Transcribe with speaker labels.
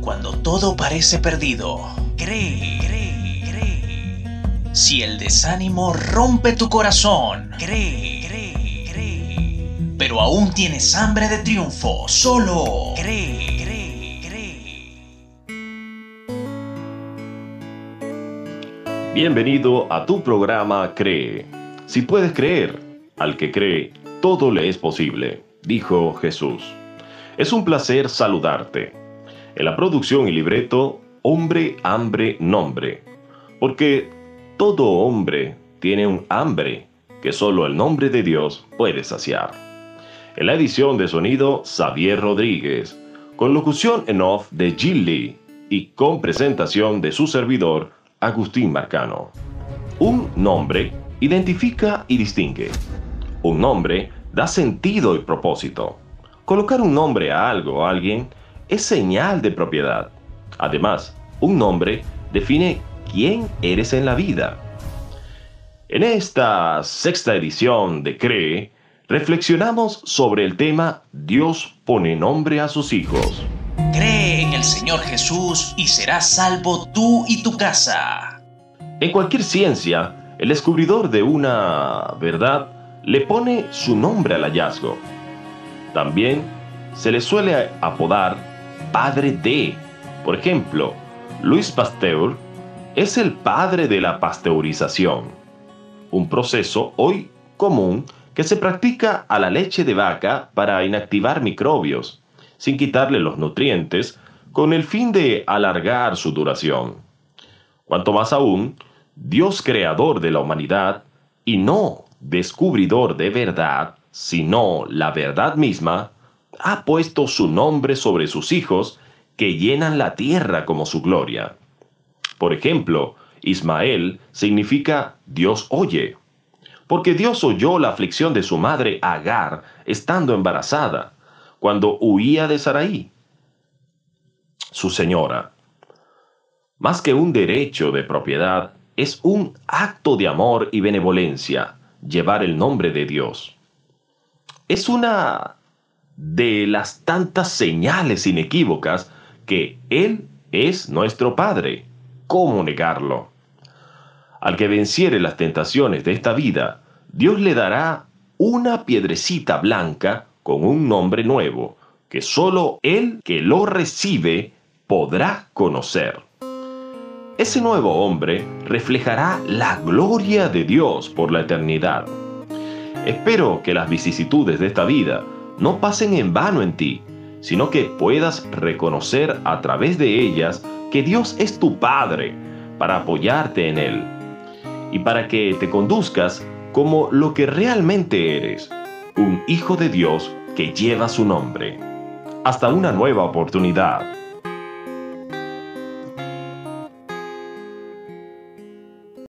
Speaker 1: Cuando todo parece perdido, cree, cree, cree. Si el desánimo rompe tu corazón, cree, cree, cree. Pero aún tienes hambre de triunfo, solo cree, cree, cree.
Speaker 2: Bienvenido a tu programa Cree. Si puedes creer, al que cree, todo le es posible, dijo Jesús. Es un placer saludarte. En la producción y libreto, hombre, hambre, nombre. Porque todo hombre tiene un hambre que solo el nombre de Dios puede saciar. En la edición de sonido, Xavier Rodríguez, con locución en off de Lee y con presentación de su servidor, Agustín Marcano. Un nombre identifica y distingue. Un nombre da sentido y propósito. Colocar un nombre a algo o a alguien es señal de propiedad. Además, un nombre define quién eres en la vida. En esta sexta edición de Cree, reflexionamos sobre el tema Dios pone nombre a sus hijos.
Speaker 1: Cree en el Señor Jesús y serás salvo tú y tu casa.
Speaker 2: En cualquier ciencia, el descubridor de una verdad le pone su nombre al hallazgo. También se le suele apodar padre de. Por ejemplo, Luis Pasteur es el padre de la pasteurización, un proceso hoy común que se practica a la leche de vaca para inactivar microbios, sin quitarle los nutrientes, con el fin de alargar su duración. Cuanto más aún, Dios creador de la humanidad, y no descubridor de verdad, sino la verdad misma, ha puesto su nombre sobre sus hijos que llenan la tierra como su gloria. Por ejemplo, Ismael significa Dios oye, porque Dios oyó la aflicción de su madre Agar estando embarazada, cuando huía de Saraí, su señora. Más que un derecho de propiedad, es un acto de amor y benevolencia llevar el nombre de Dios. Es una de las tantas señales inequívocas que Él es nuestro Padre. ¿Cómo negarlo? Al que venciere las tentaciones de esta vida, Dios le dará una piedrecita blanca con un nombre nuevo, que sólo el que lo recibe podrá conocer. Ese nuevo hombre reflejará la gloria de Dios por la eternidad. Espero que las vicisitudes de esta vida no pasen en vano en ti, sino que puedas reconocer a través de ellas que Dios es tu Padre para apoyarte en Él y para que te conduzcas como lo que realmente eres, un hijo de Dios que lleva su nombre. Hasta una nueva oportunidad.